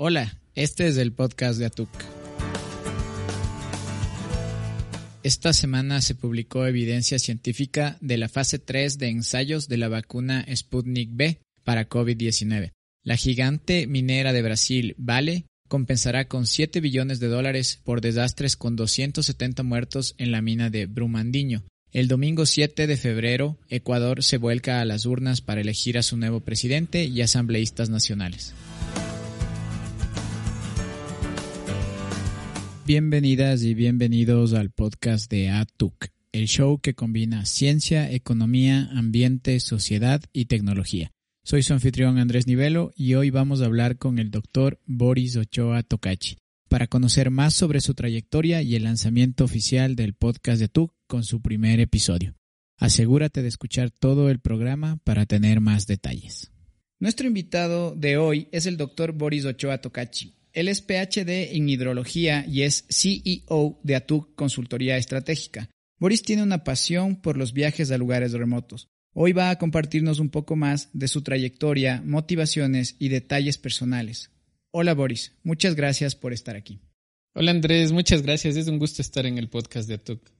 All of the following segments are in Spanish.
Hola, este es el podcast de Atuk. Esta semana se publicó evidencia científica de la fase 3 de ensayos de la vacuna Sputnik B para COVID-19. La gigante minera de Brasil, Vale, compensará con 7 billones de dólares por desastres con 270 muertos en la mina de Brumadinho. El domingo 7 de febrero, Ecuador se vuelca a las urnas para elegir a su nuevo presidente y asambleístas nacionales. Bienvenidas y bienvenidos al podcast de ATUC, el show que combina ciencia, economía, ambiente, sociedad y tecnología. Soy su anfitrión Andrés Nivelo y hoy vamos a hablar con el doctor Boris Ochoa Tokachi para conocer más sobre su trayectoria y el lanzamiento oficial del podcast de ATUC con su primer episodio. Asegúrate de escuchar todo el programa para tener más detalles. Nuestro invitado de hoy es el doctor Boris Ochoa Tokachi, él es PhD en hidrología y es CEO de ATUC Consultoría Estratégica. Boris tiene una pasión por los viajes a lugares remotos. Hoy va a compartirnos un poco más de su trayectoria, motivaciones y detalles personales. Hola Boris, muchas gracias por estar aquí. Hola Andrés, muchas gracias. Es un gusto estar en el podcast de ATUC.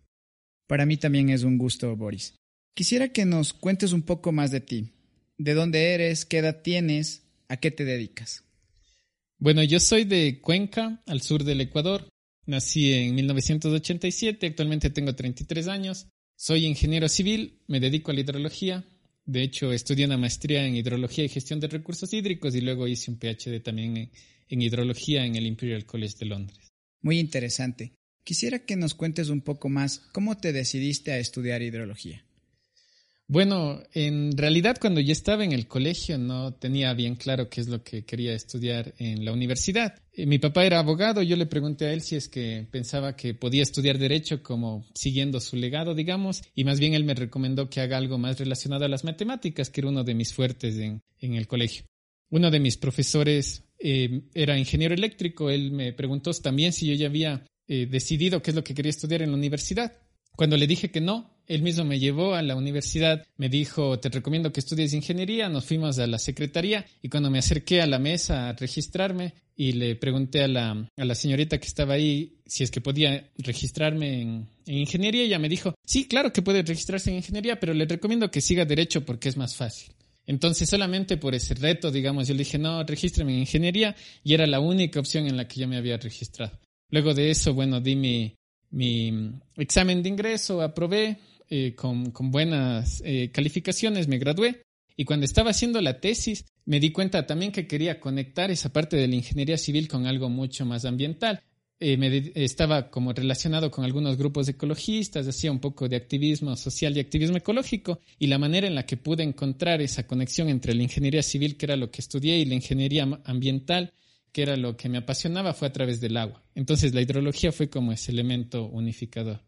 Para mí también es un gusto, Boris. Quisiera que nos cuentes un poco más de ti. ¿De dónde eres? ¿Qué edad tienes? ¿A qué te dedicas? Bueno, yo soy de Cuenca, al sur del Ecuador. Nací en 1987, actualmente tengo 33 años. Soy ingeniero civil, me dedico a la hidrología. De hecho, estudié una maestría en hidrología y gestión de recursos hídricos y luego hice un PhD también en, hidrología en el Imperial College de Londres. Muy interesante. Quisiera que nos cuentes un poco más cómo te decidiste a estudiar hidrología. Bueno, en realidad cuando yo estaba en el colegio no tenía bien claro qué es lo que quería estudiar en la universidad. Eh, mi papá era abogado, yo le pregunté a él si es que pensaba que podía estudiar derecho como siguiendo su legado, digamos, y más bien él me recomendó que haga algo más relacionado a las matemáticas, que era uno de mis fuertes en, el colegio. Uno de mis profesores eh, era ingeniero eléctrico, él me preguntó también si yo ya había eh, decidido qué es lo que quería estudiar en la universidad. Cuando le dije que no, él mismo me llevó a la universidad, me dijo, te recomiendo que estudies ingeniería, nos fuimos a la secretaría y cuando me acerqué a la mesa a registrarme y le pregunté a la, a la señorita que estaba ahí si es que podía registrarme en, ingeniería, ella me dijo, sí, claro que puede registrarse en ingeniería, pero le recomiendo que siga derecho porque es más fácil. Entonces, solamente por ese reto, digamos, yo le dije, no, regístrame en ingeniería y era la única opción en la que yo me había registrado. Luego de eso, bueno, di mi, mi examen de ingreso, aprobé eh, con, buenas eh, calificaciones, me gradué. Y cuando estaba haciendo la tesis, me di cuenta también que quería conectar esa parte de la ingeniería civil con algo mucho más ambiental. Eh, estaba como relacionado con algunos grupos ecologistas, hacía un poco de activismo social y activismo ecológico, y la manera en la que pude encontrar esa conexión entre la ingeniería civil, que era lo que estudié, y la ingeniería ambiental, que era lo que me apasionaba, fue a través del agua. Entonces la hidrología fue como ese elemento unificador.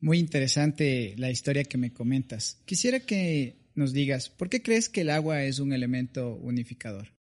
Muy interesante la historia que me comentas. Quisiera que nos digas, ¿por qué crees que el agua es un elemento unificador?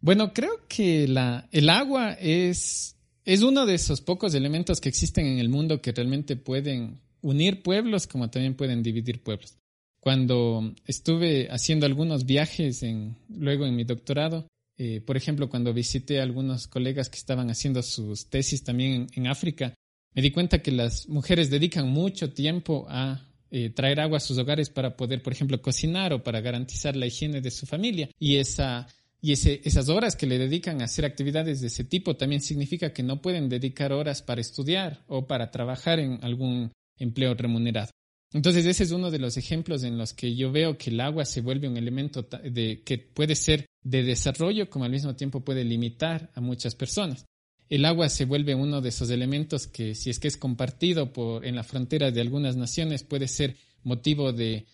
Bueno, creo que el agua es, es uno de esos pocos elementos que existen en el mundo que realmente pueden unir pueblos como también pueden dividir pueblos. Cuando estuve haciendo algunos viajes en, luego en mi doctorado, eh, por ejemplo, cuando visité a algunos colegas que estaban haciendo sus tesis también en, África, me di cuenta que las mujeres dedican mucho tiempo a eh, traer agua a sus hogares para poder, por ejemplo, cocinar o para garantizar la higiene de su familia. Y esa y esas horas que le dedican a hacer actividades de ese tipo también significa que no pueden dedicar horas para estudiar o para trabajar en algún empleo remunerado. Entonces ese es uno de los ejemplos en los que yo veo que el agua se vuelve un elemento de, que puede ser de desarrollo como al mismo tiempo puede limitar a muchas personas. El agua se vuelve uno de esos elementos que si es que es compartido por, en la frontera de algunas naciones puede ser motivo de,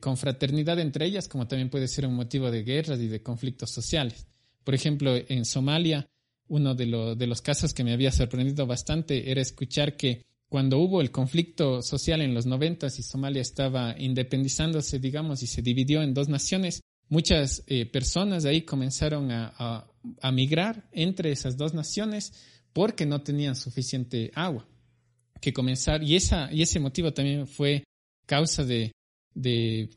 confraternidad entre ellas como también puede ser un motivo de guerras y de conflictos sociales. Por ejemplo, en Somalia, uno de, de los casos que me había sorprendido bastante era escuchar que cuando hubo el conflicto social en los noventas y Somalia estaba independizándose, digamos, y se dividió en dos naciones, muchas eh, personas de ahí comenzaron a, migrar entre esas dos naciones porque no tenían suficiente agua. Que comenzar, y, esa, y ese motivo también fue causa de,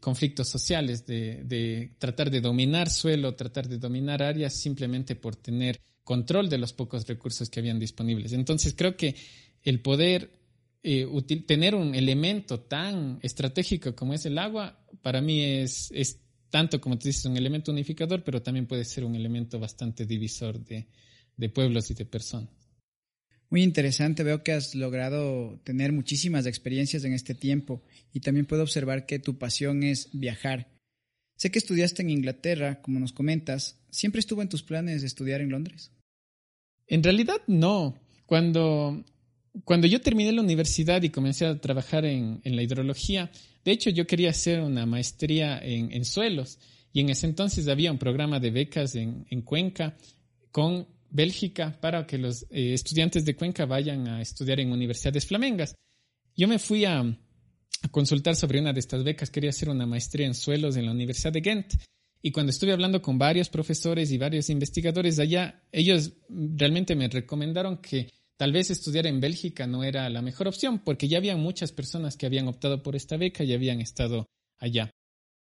conflictos sociales, de, de, tratar de dominar suelo, tratar de dominar áreas simplemente por tener control de los pocos recursos que habían disponibles. Entonces creo que el poder eh, tener un elemento tan estratégico como es el agua, para mí es tanto, como te dices, un elemento unificador, pero también puede ser un elemento bastante divisor de, de pueblos y de personas. Muy interesante, veo que has logrado tener muchísimas experiencias en este tiempo y también puedo observar que tu pasión es viajar. Sé que estudiaste en Inglaterra, como nos comentas. ¿Siempre estuvo en tus planes estudiar en Londres? En realidad no. Cuando, cuando yo terminé la universidad y comencé a trabajar en, la hidrología, de hecho yo quería hacer una maestría en, suelos y en ese entonces había un programa de becas en, Cuenca con Bélgica para que los eh, estudiantes de Cuenca vayan a estudiar en universidades flamengas. Yo me fui a, a consultar sobre una de estas becas, quería hacer una maestría en suelos en la Universidad de Ghent. Y cuando estuve hablando con varios profesores y varios investigadores allá, ellos realmente me recomendaron que tal vez estudiar en Bélgica no era la mejor opción, porque ya había muchas personas que habían optado por esta beca y habían estado allá.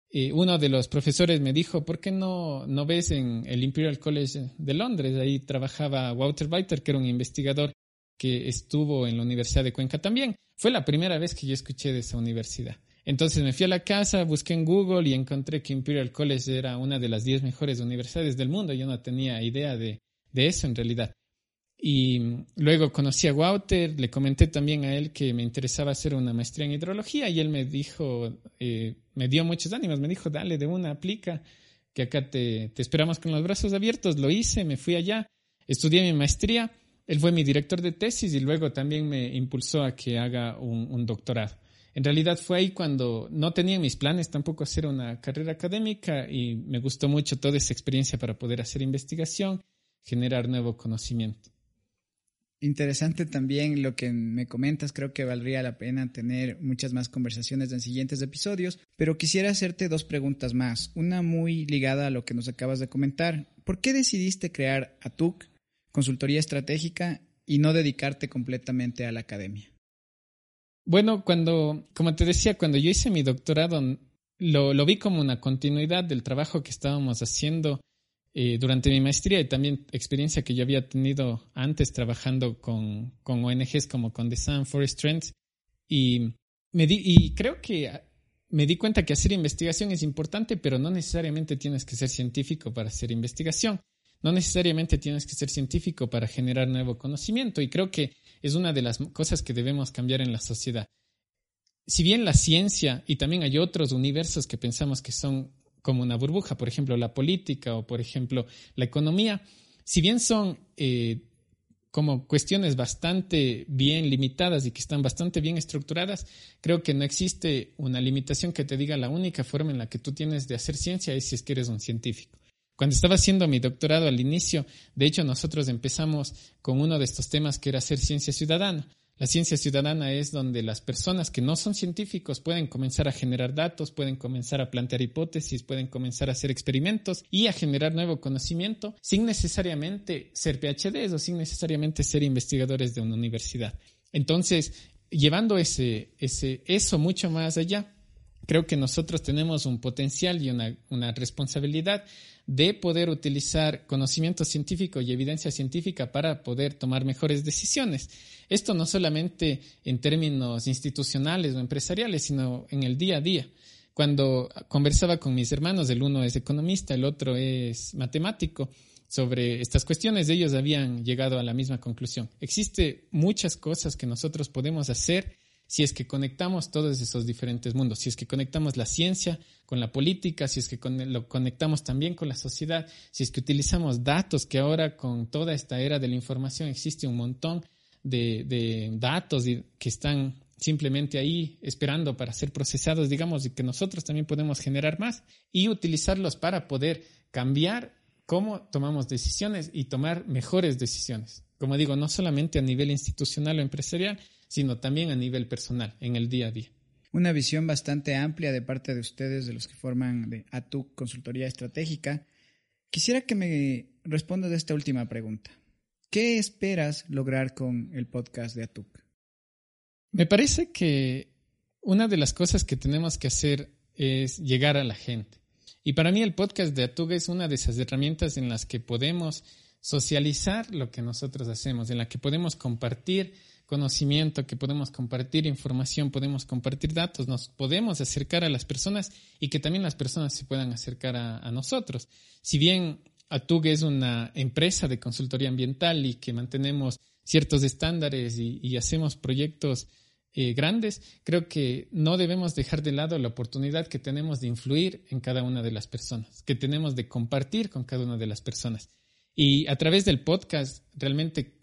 Y uno de los profesores me dijo, ¿por qué no, no ves en el Imperial College de Londres? Ahí trabajaba Walter Weiter, que era un investigador que estuvo en la Universidad de Cuenca también. Fue la primera vez que yo escuché de esa universidad. Entonces me fui a la casa, busqué en Google y encontré que Imperial College era una de las 10 mejores universidades del mundo. Yo no tenía idea de, eso en realidad. Y luego conocí a Walter, le comenté también a él que me interesaba hacer una maestría en hidrología y él me dijo, eh, me dio muchos ánimos, me dijo, dale de una, aplica, que acá te, te esperamos con los brazos abiertos. Lo hice, me fui allá, estudié mi maestría él fue mi director de tesis y luego también me impulsó a que haga un, doctorado. En realidad fue ahí cuando no tenía mis planes tampoco hacer una carrera académica y me gustó mucho toda esa experiencia para poder hacer investigación, generar nuevo conocimiento. Interesante también lo que me comentas, creo que valdría la pena tener muchas más conversaciones en siguientes episodios, pero quisiera hacerte dos preguntas más, una muy ligada a lo que nos acabas de comentar. ¿Por qué decidiste crear ATUC consultoría estratégica y no dedicarte completamente a la academia? Bueno, cuando, como te decía, cuando yo hice mi doctorado, lo, vi como una continuidad del trabajo que estábamos haciendo eh, durante mi maestría y también experiencia que yo había tenido antes trabajando con, con ONGs como con The Sun Forest Trends. Y, me di, y creo que me di cuenta que hacer investigación es importante, pero no necesariamente tienes que ser científico para hacer investigación. No necesariamente tienes que ser científico para generar nuevo conocimiento y creo que es una de las cosas que debemos cambiar en la sociedad. Si bien la ciencia y también hay otros universos que pensamos que son como una burbuja, por ejemplo la política o por ejemplo la economía, si bien son eh, como cuestiones bastante bien limitadas y que están bastante bien estructuradas, creo que no existe una limitación que te diga la única forma en la que tú tienes de hacer ciencia es si es que eres un científico. Cuando estaba haciendo mi doctorado al inicio, de hecho nosotros empezamos con uno de estos temas que era hacer ciencia ciudadana. La ciencia ciudadana es donde las personas que no son científicos pueden comenzar a generar datos, pueden comenzar a plantear hipótesis, pueden comenzar a hacer experimentos y a generar nuevo conocimiento sin necesariamente ser PhDs o sin necesariamente ser investigadores de una universidad. Entonces, llevando ese, ese, eso mucho más allá, creo que nosotros tenemos un potencial y una, responsabilidad de poder utilizar conocimiento científico y evidencia científica para poder tomar mejores decisiones. Esto no solamente en términos institucionales o empresariales, sino en el día a día. Cuando conversaba con mis hermanos, el uno es economista, el otro es matemático, sobre estas cuestiones, ellos habían llegado a la misma conclusión. Existe muchas cosas que nosotros podemos hacer si es que conectamos todos esos diferentes mundos, si es que conectamos la ciencia con la política, si es que lo conectamos también con la sociedad, si es que utilizamos datos, que ahora con toda esta era de la información existe un montón de, datos que están simplemente ahí esperando para ser procesados, digamos, y que nosotros también podemos generar más y utilizarlos para poder cambiar cómo tomamos decisiones y tomar mejores decisiones. Como digo, no solamente a nivel institucional o empresarial, sino también a nivel personal, en el día a día. Una visión bastante amplia de parte de ustedes, de los que forman de ATUC Consultoría Estratégica. Quisiera que me responda de esta última pregunta. ¿Qué esperas lograr con el podcast de ATUC? Me parece que una de las cosas que tenemos que hacer es llegar a la gente. Y para mí el podcast de ATUC es una de esas herramientas en las que podemos socializar lo que nosotros hacemos, en la que podemos compartir conocimiento, que podemos compartir información, podemos compartir datos, nos podemos acercar a las personas y que también las personas se puedan acercar a, nosotros. Si bien Atug es una empresa de consultoría ambiental y que mantenemos ciertos estándares y, hacemos proyectos eh, grandes, creo que no debemos dejar de lado la oportunidad que tenemos de influir en cada una de las personas, que tenemos de compartir con cada una de las personas. Y a través del podcast realmente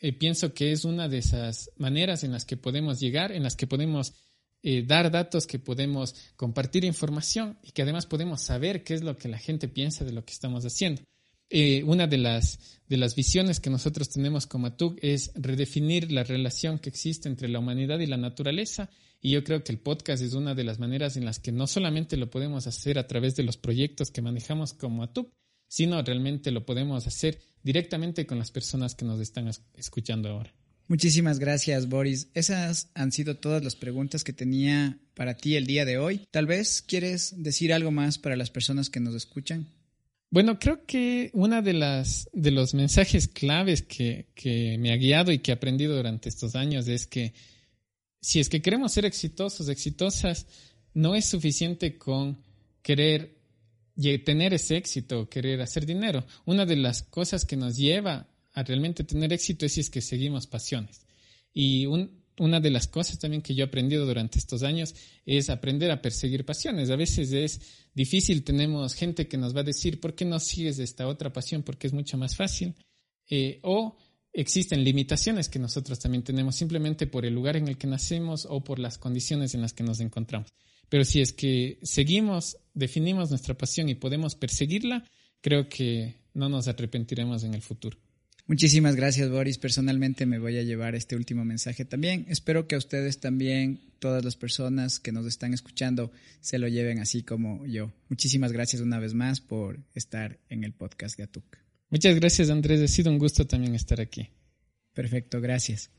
eh, pienso que es una de esas maneras en las que podemos llegar, en las que podemos eh, dar datos, que podemos compartir información y que además podemos saber qué es lo que la gente piensa de lo que estamos haciendo. Eh, una de las, de las visiones que nosotros tenemos como ATUG es redefinir la relación que existe entre la humanidad y la naturaleza y yo creo que el podcast es una de las maneras en las que no solamente lo podemos hacer a través de los proyectos que manejamos como ATUG, sino realmente lo podemos hacer directamente con las personas que nos están escuchando ahora. Muchísimas gracias, Boris. Esas han sido todas las preguntas que tenía para ti el día de hoy. Tal vez quieres decir algo más para las personas que nos escuchan. Bueno, creo que una de las de los mensajes claves que, que me ha guiado y que he aprendido durante estos años es que si es que queremos ser exitosos, exitosas, no es suficiente con querer y tener ese éxito, querer hacer dinero. Una de las cosas que nos lleva a realmente tener éxito es si es que seguimos pasiones. Y una de las cosas también que yo he aprendido durante estos años es aprender a perseguir pasiones. A veces es difícil, tenemos gente que nos va a decir, ¿por qué no sigues esta otra pasión? Porque es mucho más fácil. Eh, o existen limitaciones que nosotros también tenemos simplemente por el lugar en el que nacemos o por las condiciones en las que nos encontramos. Pero si es que seguimos, definimos nuestra pasión y podemos perseguirla, creo que no nos arrepentiremos en el futuro. Muchísimas gracias, Boris. Personalmente me voy a llevar este último mensaje también. Espero que a ustedes también, todas las personas que nos están escuchando, se lo lleven así como yo. Muchísimas gracias una vez más por estar en el podcast Gatuk. Muchas gracias, Andrés. Ha sido un gusto también estar aquí. Perfecto, gracias.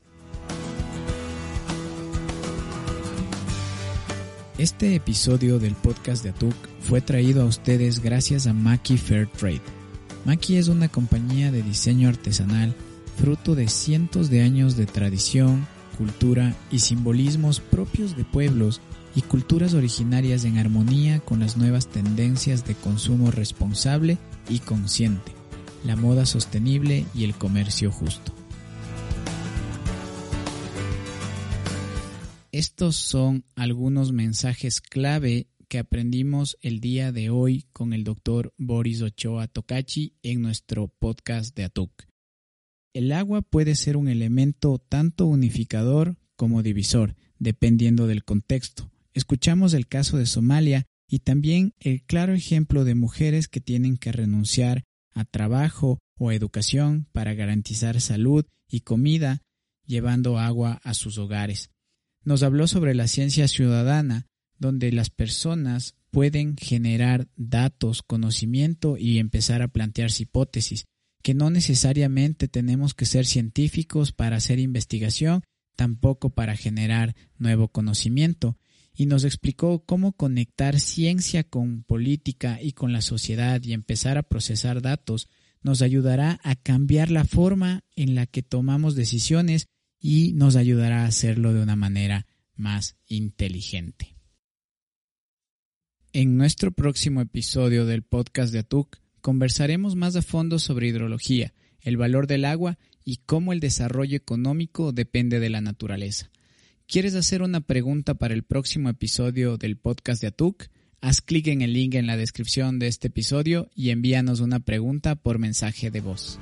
Este episodio del podcast de Atuk fue traído a ustedes gracias a Maki Fair Trade. Maki es una compañía de diseño artesanal fruto de cientos de años de tradición, cultura y simbolismos propios de pueblos y culturas originarias en armonía con las nuevas tendencias de consumo responsable y consciente, la moda sostenible y el comercio justo. Estos son algunos mensajes clave que aprendimos el día de hoy con el doctor Boris Ochoa Tokachi en nuestro podcast de ATUC. El agua puede ser un elemento tanto unificador como divisor, dependiendo del contexto. Escuchamos el caso de Somalia y también el claro ejemplo de mujeres que tienen que renunciar a trabajo o educación para garantizar salud y comida, llevando agua a sus hogares. Nos habló sobre la ciencia ciudadana, donde las personas pueden generar datos, conocimiento y empezar a plantearse hipótesis, que no necesariamente tenemos que ser científicos para hacer investigación, tampoco para generar nuevo conocimiento, y nos explicó cómo conectar ciencia con política y con la sociedad y empezar a procesar datos nos ayudará a cambiar la forma en la que tomamos decisiones y nos ayudará a hacerlo de una manera más inteligente. En nuestro próximo episodio del podcast de Atuk conversaremos más a fondo sobre hidrología, el valor del agua y cómo el desarrollo económico depende de la naturaleza. ¿Quieres hacer una pregunta para el próximo episodio del podcast de Atuk? Haz clic en el link en la descripción de este episodio y envíanos una pregunta por mensaje de voz.